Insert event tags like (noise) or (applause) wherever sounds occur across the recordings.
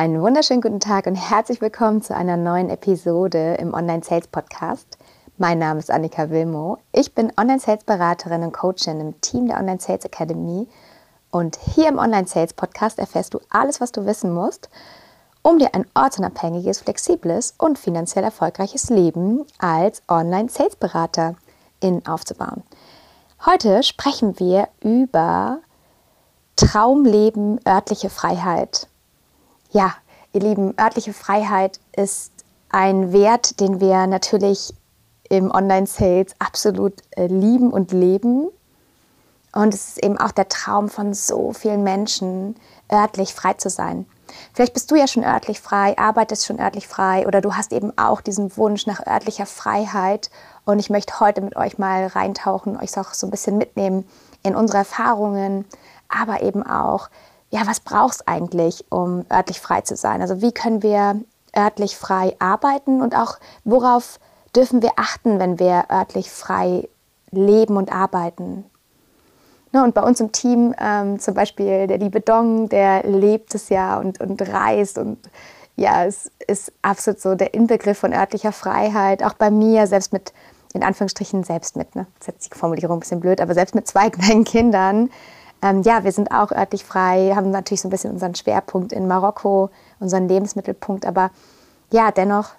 Einen wunderschönen guten Tag und herzlich willkommen zu einer neuen Episode im Online Sales Podcast. Mein Name ist Annika Wilmo. Ich bin Online Sales Beraterin und Coachin im Team der Online Sales Academy. Und hier im Online Sales Podcast erfährst du alles, was du wissen musst, um dir ein ortsunabhängiges, flexibles und finanziell erfolgreiches Leben als Online Sales Berater aufzubauen. Heute sprechen wir über Traumleben, örtliche Freiheit. Ja, ihr Lieben, örtliche Freiheit ist ein Wert, den wir natürlich im Online-Sales absolut äh, lieben und leben. Und es ist eben auch der Traum von so vielen Menschen, örtlich frei zu sein. Vielleicht bist du ja schon örtlich frei, arbeitest schon örtlich frei oder du hast eben auch diesen Wunsch nach örtlicher Freiheit. Und ich möchte heute mit euch mal reintauchen, euch auch so ein bisschen mitnehmen in unsere Erfahrungen, aber eben auch, ja, was brauchst eigentlich, um örtlich frei zu sein? Also wie können wir örtlich frei arbeiten und auch worauf dürfen wir achten, wenn wir örtlich frei leben und arbeiten? Ne, und bei uns im Team ähm, zum Beispiel der liebe Dong, der lebt es ja und, und reist und ja, es ist absolut so der Inbegriff von örtlicher Freiheit. Auch bei mir, selbst mit, in Anführungsstrichen, selbst mit, ne, das ist die Formulierung ein bisschen blöd, aber selbst mit zwei kleinen Kindern, ähm, ja, wir sind auch örtlich frei, haben natürlich so ein bisschen unseren Schwerpunkt in Marokko, unseren Lebensmittelpunkt, aber ja, dennoch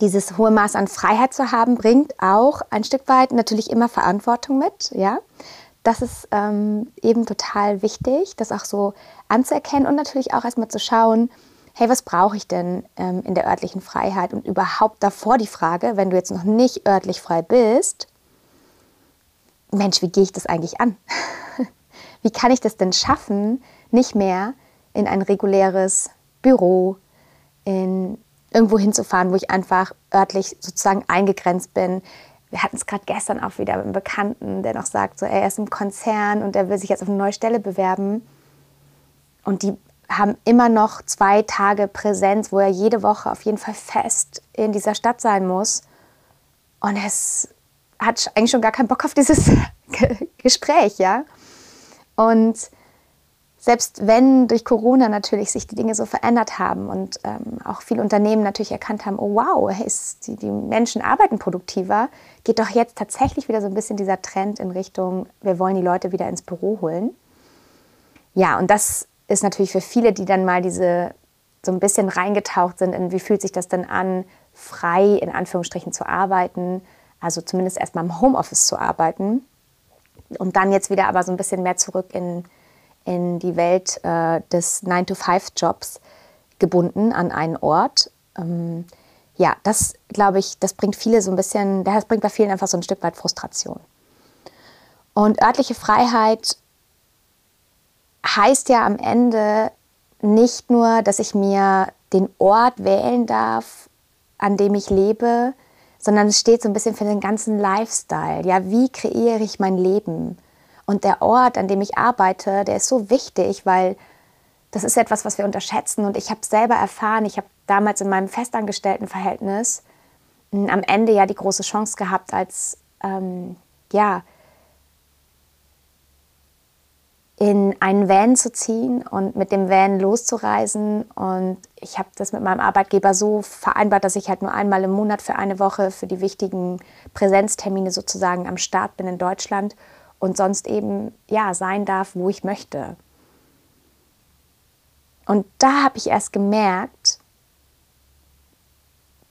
dieses hohe Maß an Freiheit zu haben, bringt auch ein Stück weit natürlich immer Verantwortung mit, ja. Das ist ähm, eben total wichtig, das auch so anzuerkennen und natürlich auch erstmal zu schauen, hey, was brauche ich denn ähm, in der örtlichen Freiheit? Und überhaupt davor die Frage, wenn du jetzt noch nicht örtlich frei bist, Mensch, wie gehe ich das eigentlich an? (laughs) wie kann ich das denn schaffen, nicht mehr in ein reguläres Büro, in irgendwo hinzufahren, wo ich einfach örtlich sozusagen eingegrenzt bin. Wir hatten es gerade gestern auch wieder mit einem Bekannten, der noch sagt, so, er ist im Konzern und er will sich jetzt auf eine neue Stelle bewerben. Und die haben immer noch zwei Tage Präsenz, wo er jede Woche auf jeden Fall fest in dieser Stadt sein muss. Und es hat eigentlich schon gar keinen Bock auf dieses (laughs) Gespräch, ja. Und selbst wenn durch Corona natürlich sich die Dinge so verändert haben und ähm, auch viele Unternehmen natürlich erkannt haben, oh wow, ist, die, die, Menschen arbeiten produktiver, geht doch jetzt tatsächlich wieder so ein bisschen dieser Trend in Richtung, wir wollen die Leute wieder ins Büro holen. Ja, und das ist natürlich für viele, die dann mal diese so ein bisschen reingetaucht sind, in wie fühlt sich das denn an, frei in Anführungsstrichen zu arbeiten, also zumindest erstmal im Homeoffice zu arbeiten und dann jetzt wieder aber so ein bisschen mehr zurück in, in die Welt äh, des 9-to-5-Jobs gebunden an einen Ort. Ähm, ja, das glaube ich, das bringt viele so ein bisschen, das bringt bei vielen einfach so ein Stück weit Frustration. Und örtliche Freiheit heißt ja am Ende nicht nur, dass ich mir den Ort wählen darf, an dem ich lebe, sondern es steht so ein bisschen für den ganzen Lifestyle. Ja, wie kreiere ich mein Leben? Und der Ort, an dem ich arbeite, der ist so wichtig, weil das ist etwas, was wir unterschätzen. Und ich habe selber erfahren, ich habe damals in meinem Festangestelltenverhältnis hm, am Ende ja die große Chance gehabt, als ähm, ja, in einen Van zu ziehen und mit dem Van loszureisen. Und ich habe das mit meinem Arbeitgeber so vereinbart, dass ich halt nur einmal im Monat für eine Woche für die wichtigen Präsenztermine sozusagen am Start bin in Deutschland und sonst eben ja sein darf, wo ich möchte. Und da habe ich erst gemerkt,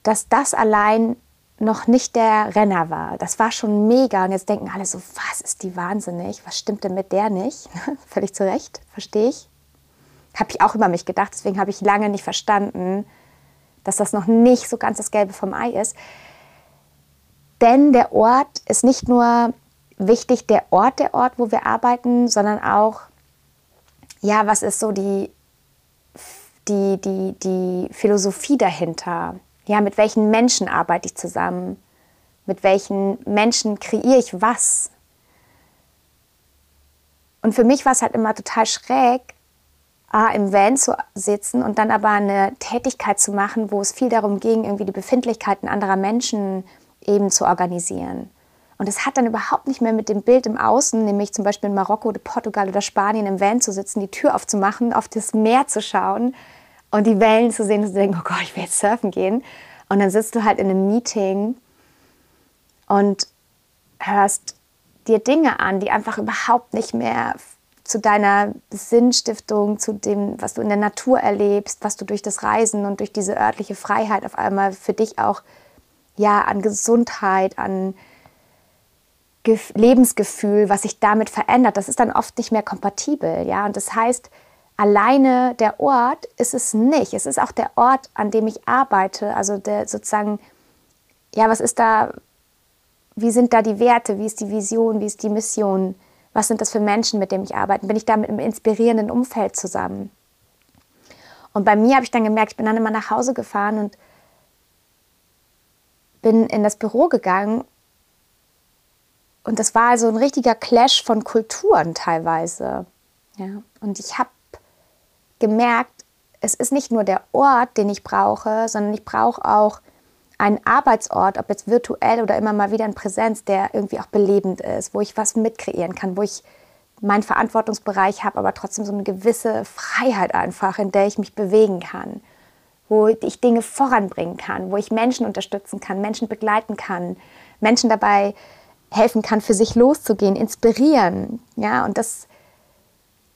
dass das allein noch nicht der Renner war. Das war schon mega. Und jetzt denken alle so, was ist die wahnsinnig? Was stimmt denn mit der nicht? (laughs) Völlig zu Recht, verstehe ich. Habe ich auch über mich gedacht. Deswegen habe ich lange nicht verstanden, dass das noch nicht so ganz das Gelbe vom Ei ist. Denn der Ort ist nicht nur wichtig, der Ort, der Ort, wo wir arbeiten, sondern auch, ja, was ist so die, die, die, die Philosophie dahinter? Ja, mit welchen Menschen arbeite ich zusammen? Mit welchen Menschen kreiere ich was? Und für mich war es halt immer total schräg, ah, im Van zu sitzen und dann aber eine Tätigkeit zu machen, wo es viel darum ging, irgendwie die Befindlichkeiten anderer Menschen eben zu organisieren. Und es hat dann überhaupt nicht mehr mit dem Bild im Außen, nämlich zum Beispiel in Marokko, Portugal oder Spanien im Van zu sitzen, die Tür aufzumachen, auf das Meer zu schauen und die Wellen zu sehen und zu denken, oh Gott, ich will jetzt surfen gehen. Und dann sitzt du halt in einem Meeting und hörst dir Dinge an, die einfach überhaupt nicht mehr zu deiner Sinnstiftung, zu dem, was du in der Natur erlebst, was du durch das Reisen und durch diese örtliche Freiheit auf einmal für dich auch ja an Gesundheit, an Lebensgefühl, was sich damit verändert, das ist dann oft nicht mehr kompatibel, ja. Und das heißt, alleine der Ort ist es nicht. Es ist auch der Ort, an dem ich arbeite. Also der sozusagen, ja, was ist da, wie sind da die Werte, wie ist die Vision, wie ist die Mission, was sind das für Menschen, mit denen ich arbeite? Bin ich da mit einem inspirierenden Umfeld zusammen? Und bei mir habe ich dann gemerkt, ich bin dann immer nach Hause gefahren und bin in das Büro gegangen und das war also ein richtiger Clash von Kulturen teilweise. Ja. Und ich habe gemerkt, es ist nicht nur der Ort, den ich brauche, sondern ich brauche auch einen Arbeitsort, ob jetzt virtuell oder immer mal wieder in Präsenz, der irgendwie auch belebend ist, wo ich was mitkreieren kann, wo ich meinen Verantwortungsbereich habe, aber trotzdem so eine gewisse Freiheit einfach, in der ich mich bewegen kann, wo ich Dinge voranbringen kann, wo ich Menschen unterstützen kann, Menschen begleiten kann, Menschen dabei helfen kann, für sich loszugehen, inspirieren. Ja, und das,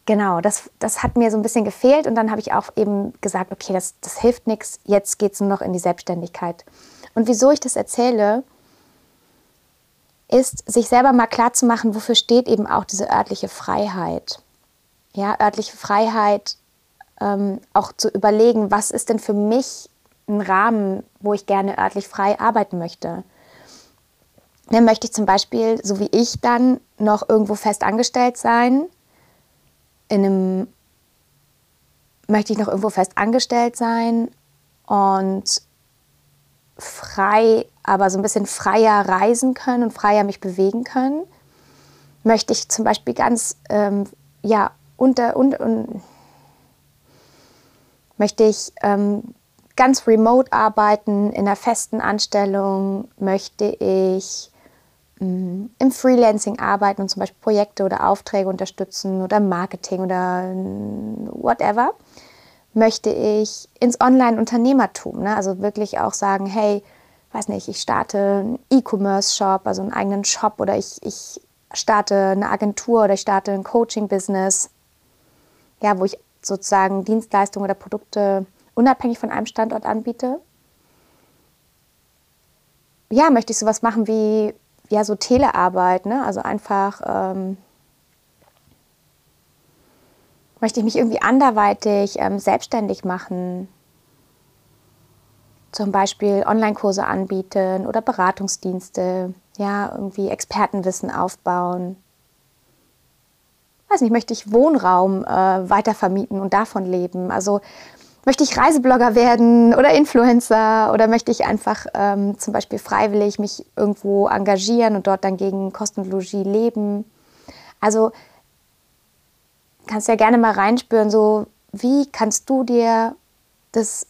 genau, das, das hat mir so ein bisschen gefehlt. Und dann habe ich auch eben gesagt, okay, das, das hilft nichts, jetzt geht es nur noch in die Selbstständigkeit. Und wieso ich das erzähle, ist, sich selber mal klar zu machen, wofür steht eben auch diese örtliche Freiheit. Ja, örtliche Freiheit, ähm, auch zu überlegen, was ist denn für mich ein Rahmen, wo ich gerne örtlich frei arbeiten möchte. Dann möchte ich zum Beispiel, so wie ich dann, noch irgendwo fest angestellt sein. In einem möchte ich noch irgendwo fest angestellt sein und frei, aber so ein bisschen freier reisen können und freier mich bewegen können. Möchte ich zum Beispiel ganz, ähm, ja, unter, und, und möchte ich ähm, ganz remote arbeiten, in einer festen Anstellung, möchte ich im Freelancing arbeiten und zum Beispiel Projekte oder Aufträge unterstützen oder Marketing oder whatever, möchte ich ins Online-Unternehmertum. Ne? Also wirklich auch sagen, hey, weiß nicht, ich starte einen E-Commerce-Shop, also einen eigenen Shop oder ich, ich starte eine Agentur oder ich starte ein Coaching-Business, ja, wo ich sozusagen Dienstleistungen oder Produkte unabhängig von einem Standort anbiete. Ja, möchte ich sowas machen wie ja, so Telearbeit, ne? also einfach ähm, möchte ich mich irgendwie anderweitig ähm, selbstständig machen, zum Beispiel Online-Kurse anbieten oder Beratungsdienste, ja, irgendwie Expertenwissen aufbauen. Weiß nicht, möchte ich Wohnraum äh, weitervermieten und davon leben. Also möchte ich Reiseblogger werden oder Influencer oder möchte ich einfach ähm, zum Beispiel freiwillig mich irgendwo engagieren und dort dann gegen Kostenlogie leben. Also kannst ja gerne mal reinspüren, so wie kannst du dir das,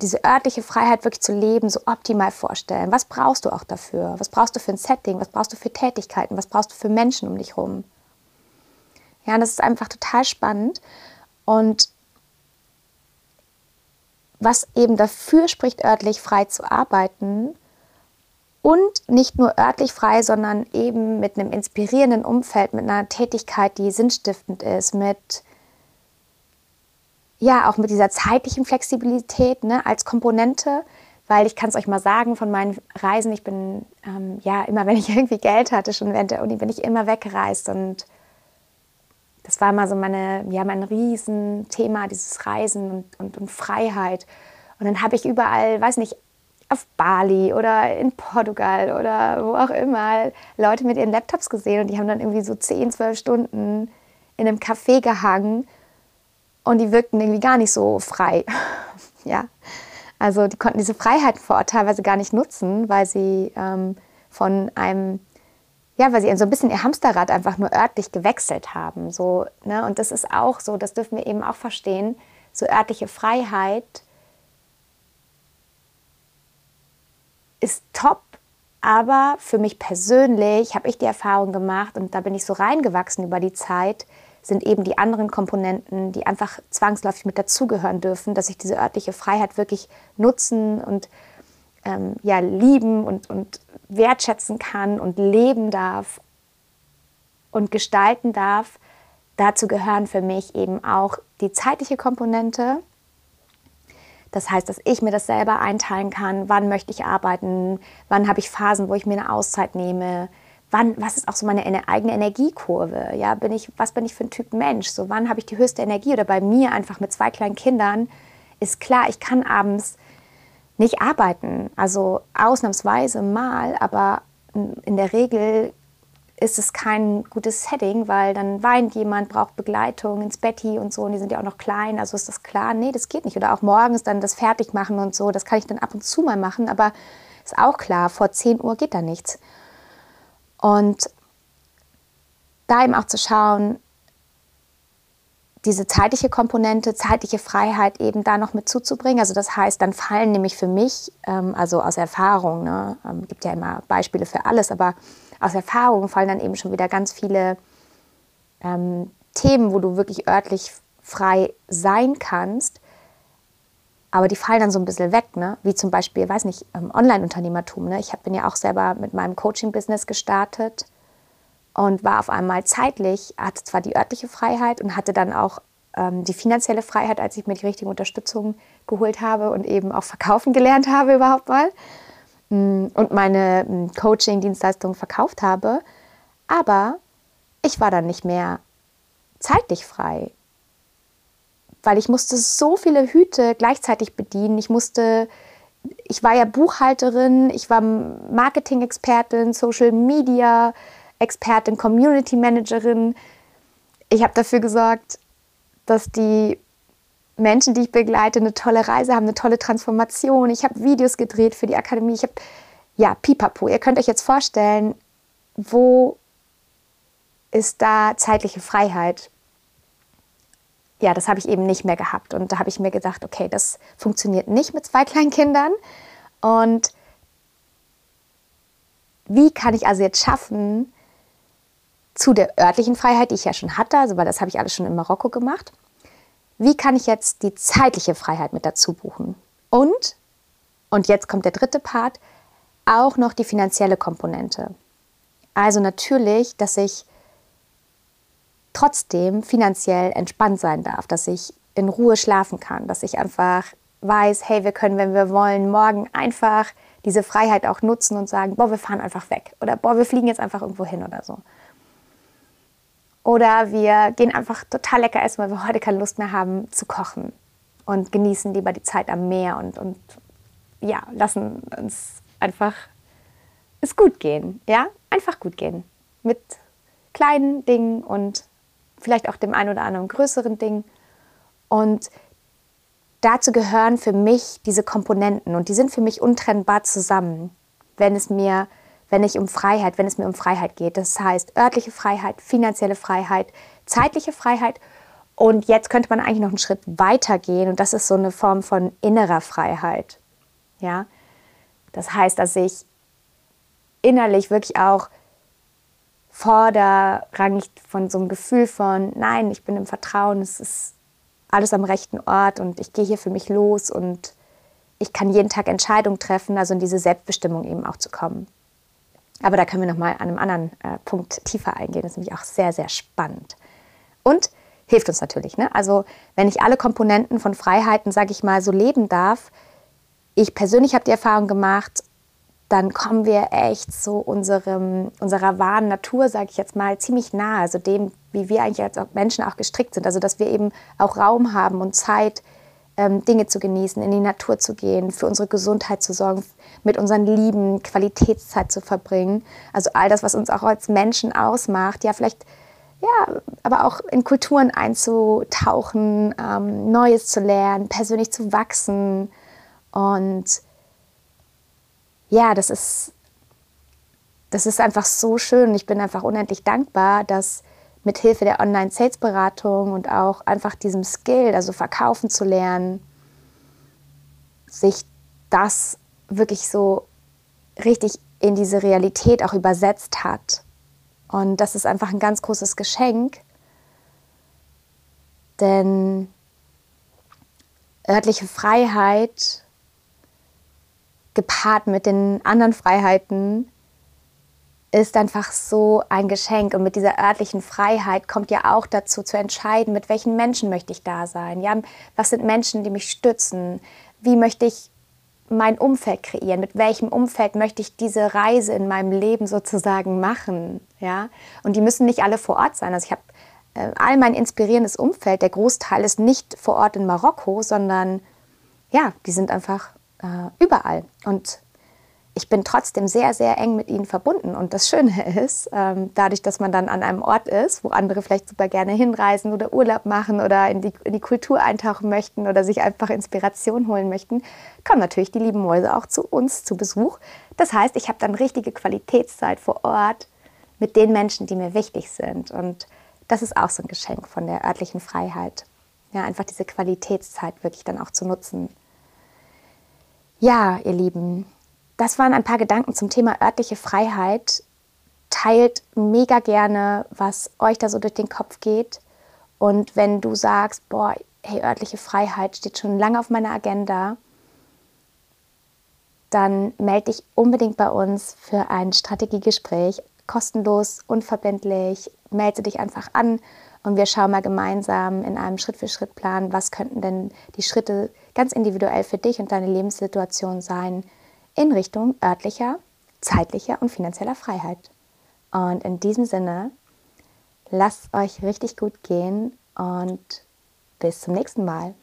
diese örtliche Freiheit wirklich zu leben so optimal vorstellen? Was brauchst du auch dafür? Was brauchst du für ein Setting? Was brauchst du für Tätigkeiten? Was brauchst du für Menschen um dich herum? Ja, das ist einfach total spannend und was eben dafür spricht, örtlich frei zu arbeiten. Und nicht nur örtlich frei, sondern eben mit einem inspirierenden Umfeld, mit einer Tätigkeit, die sinnstiftend ist, mit ja auch mit dieser zeitlichen Flexibilität ne, als Komponente, weil ich kann es euch mal sagen von meinen Reisen, ich bin ähm, ja immer, wenn ich (laughs) irgendwie Geld hatte, schon während der Uni, bin ich immer weggereist und das war immer so meine, ja, mein Riesenthema, dieses Reisen und, und, und Freiheit. Und dann habe ich überall, weiß nicht, auf Bali oder in Portugal oder wo auch immer Leute mit ihren Laptops gesehen und die haben dann irgendwie so 10, 12 Stunden in einem Café gehangen und die wirkten irgendwie gar nicht so frei. (laughs) ja, also die konnten diese Freiheit vor Ort teilweise gar nicht nutzen, weil sie ähm, von einem ja, weil sie so ein bisschen ihr Hamsterrad einfach nur örtlich gewechselt haben. So, ne? Und das ist auch so, das dürfen wir eben auch verstehen, so örtliche Freiheit ist top, aber für mich persönlich habe ich die Erfahrung gemacht und da bin ich so reingewachsen über die Zeit, sind eben die anderen Komponenten, die einfach zwangsläufig mit dazugehören dürfen, dass ich diese örtliche Freiheit wirklich nutzen und ähm, ja, lieben und, und wertschätzen kann und leben darf und gestalten darf. Dazu gehören für mich eben auch die zeitliche Komponente. Das heißt, dass ich mir das selber einteilen kann, wann möchte ich arbeiten, wann habe ich Phasen, wo ich mir eine Auszeit nehme, wann, was ist auch so meine eigene Energiekurve? Ja, bin ich, was bin ich für ein Typ Mensch? So, wann habe ich die höchste Energie? Oder bei mir einfach mit zwei kleinen Kindern ist klar, ich kann abends nicht arbeiten. Also ausnahmsweise mal, aber in der Regel ist es kein gutes Setting, weil dann weint jemand, braucht Begleitung ins Betty und so und die sind ja auch noch klein, also ist das klar, nee, das geht nicht. Oder auch morgens dann das Fertigmachen und so, das kann ich dann ab und zu mal machen, aber ist auch klar, vor 10 Uhr geht da nichts. Und da eben auch zu schauen, diese zeitliche Komponente, zeitliche Freiheit eben da noch mit zuzubringen. Also das heißt, dann fallen nämlich für mich, ähm, also aus Erfahrung, ne, ähm, gibt ja immer Beispiele für alles, aber aus Erfahrung fallen dann eben schon wieder ganz viele ähm, Themen, wo du wirklich örtlich frei sein kannst, aber die fallen dann so ein bisschen weg, ne? wie zum Beispiel, weiß nicht, ähm, Online-Unternehmertum. Ne? Ich hab, bin ja auch selber mit meinem Coaching-Business gestartet und war auf einmal zeitlich, hatte zwar die örtliche Freiheit und hatte dann auch ähm, die finanzielle Freiheit, als ich mir die richtige Unterstützung geholt habe und eben auch verkaufen (laughs) gelernt habe überhaupt mal mm, und meine mm, Coaching-Dienstleistungen verkauft habe. Aber ich war dann nicht mehr zeitlich frei weil ich musste so viele Hüte gleichzeitig bedienen. Ich musste, ich war ja Buchhalterin, ich war Marketing-Expertin, Social Media Expertin, Community Managerin. Ich habe dafür gesorgt, dass die Menschen, die ich begleite, eine tolle Reise haben, eine tolle Transformation. Ich habe Videos gedreht für die Akademie. Ich habe, ja, pipapo. Ihr könnt euch jetzt vorstellen, wo ist da zeitliche Freiheit? ja, das habe ich eben nicht mehr gehabt. Und da habe ich mir gedacht, okay, das funktioniert nicht mit zwei kleinen Kindern. Und wie kann ich also jetzt schaffen, zu der örtlichen Freiheit, die ich ja schon hatte, also weil das habe ich alles schon in Marokko gemacht, wie kann ich jetzt die zeitliche Freiheit mit dazu buchen? Und, und jetzt kommt der dritte Part, auch noch die finanzielle Komponente. Also natürlich, dass ich trotzdem finanziell entspannt sein darf, dass ich in Ruhe schlafen kann, dass ich einfach weiß, hey, wir können, wenn wir wollen, morgen einfach diese Freiheit auch nutzen und sagen, boah, wir fahren einfach weg oder boah, wir fliegen jetzt einfach irgendwo hin oder so. Oder wir gehen einfach total lecker essen, weil wir heute keine Lust mehr haben zu kochen und genießen lieber die Zeit am Meer und, und ja, lassen uns einfach es gut gehen, ja, einfach gut gehen mit kleinen Dingen und vielleicht auch dem einen oder anderen größeren Ding. Und dazu gehören für mich diese Komponenten und die sind für mich untrennbar zusammen, wenn es mir, wenn ich um Freiheit, wenn es mir um Freiheit geht. Das heißt örtliche Freiheit, finanzielle Freiheit, zeitliche Freiheit. Und jetzt könnte man eigentlich noch einen Schritt weiter gehen und das ist so eine Form von innerer Freiheit. Ja, das heißt, dass ich innerlich wirklich auch vorderrangig von so einem Gefühl von, nein, ich bin im Vertrauen, es ist alles am rechten Ort und ich gehe hier für mich los und ich kann jeden Tag Entscheidungen treffen, also in diese Selbstbestimmung eben auch zu kommen. Aber da können wir nochmal an einem anderen äh, Punkt tiefer eingehen. Das ist nämlich auch sehr, sehr spannend. Und hilft uns natürlich. Ne? Also wenn ich alle Komponenten von Freiheiten, sage ich mal, so leben darf, ich persönlich habe die Erfahrung gemacht, dann kommen wir echt so unserem, unserer wahren Natur, sage ich jetzt mal, ziemlich nahe, also dem, wie wir eigentlich als Menschen auch gestrickt sind. Also dass wir eben auch Raum haben und Zeit, ähm, Dinge zu genießen, in die Natur zu gehen, für unsere Gesundheit zu sorgen, mit unseren Lieben Qualitätszeit zu verbringen. Also all das, was uns auch als Menschen ausmacht, ja, vielleicht, ja, aber auch in Kulturen einzutauchen, ähm, Neues zu lernen, persönlich zu wachsen und ja, das ist, das ist einfach so schön. Ich bin einfach unendlich dankbar, dass mit Hilfe der Online-Sales-Beratung und auch einfach diesem Skill, also verkaufen zu lernen, sich das wirklich so richtig in diese Realität auch übersetzt hat. Und das ist einfach ein ganz großes Geschenk. Denn örtliche Freiheit gepaart mit den anderen Freiheiten ist einfach so ein Geschenk. Und mit dieser örtlichen Freiheit kommt ja auch dazu zu entscheiden, mit welchen Menschen möchte ich da sein. Ja, was sind Menschen, die mich stützen? Wie möchte ich mein Umfeld kreieren? Mit welchem Umfeld möchte ich diese Reise in meinem Leben sozusagen machen? Ja, und die müssen nicht alle vor Ort sein. Also ich habe äh, all mein inspirierendes Umfeld. Der Großteil ist nicht vor Ort in Marokko, sondern ja, die sind einfach äh, überall. Und ich bin trotzdem sehr, sehr eng mit ihnen verbunden. Und das Schöne (laughs) ist, ähm, dadurch, dass man dann an einem Ort ist, wo andere vielleicht super gerne hinreisen oder Urlaub machen oder in die, in die Kultur eintauchen möchten oder sich einfach Inspiration holen möchten, kommen natürlich die lieben Mäuse auch zu uns zu Besuch. Das heißt, ich habe dann richtige Qualitätszeit vor Ort mit den Menschen, die mir wichtig sind. Und das ist auch so ein Geschenk von der örtlichen Freiheit. Ja, einfach diese Qualitätszeit wirklich dann auch zu nutzen. Ja, ihr Lieben, das waren ein paar Gedanken zum Thema örtliche Freiheit. Teilt mega gerne, was euch da so durch den Kopf geht. Und wenn du sagst, boah, hey, örtliche Freiheit steht schon lange auf meiner Agenda, dann melde dich unbedingt bei uns für ein Strategiegespräch. Kostenlos, unverbindlich. Melde dich einfach an und wir schauen mal gemeinsam in einem Schritt-für-Schritt-Plan, was könnten denn die Schritte ganz individuell für dich und deine Lebenssituation sein, in Richtung örtlicher, zeitlicher und finanzieller Freiheit. Und in diesem Sinne, lasst euch richtig gut gehen und bis zum nächsten Mal.